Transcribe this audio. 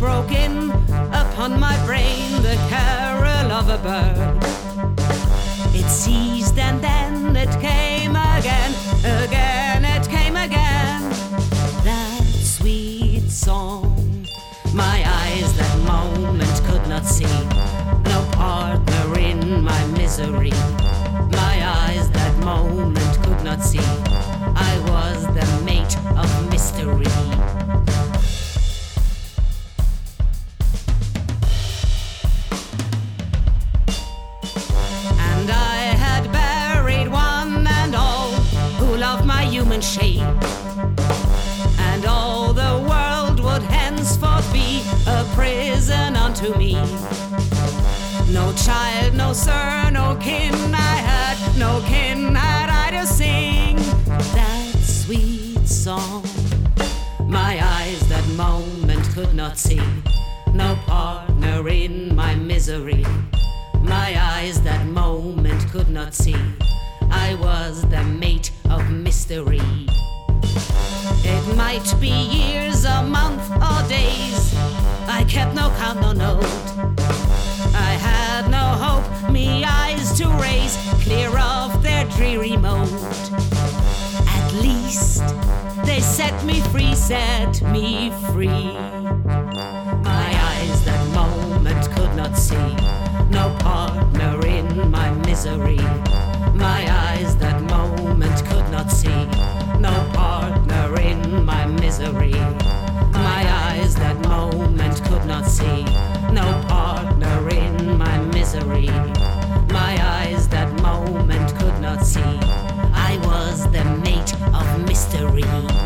broke in upon my brain the carol of a bird. It ceased and then it came again, again it came again. That sweet song, my eyes that moment could not see. No partner in shape. And all the world would henceforth be a prison unto me. No child, no sir, no kin I had, no kin had I to sing that sweet song. My eyes that moment could not see, no partner in my misery. My eyes that moment could not see, I was the mate of mystery. It might be years, a month, or days. I kept no count, no note. I had no hope, me eyes to raise, clear of their dreary mode. At least they set me free, set me free. My eyes that moment could not see, no partner in my misery my eyes that moment could not see. No partner in my misery. My eyes that moment could not see. No partner in my misery. My eyes that moment could not see. I was the mate of mystery.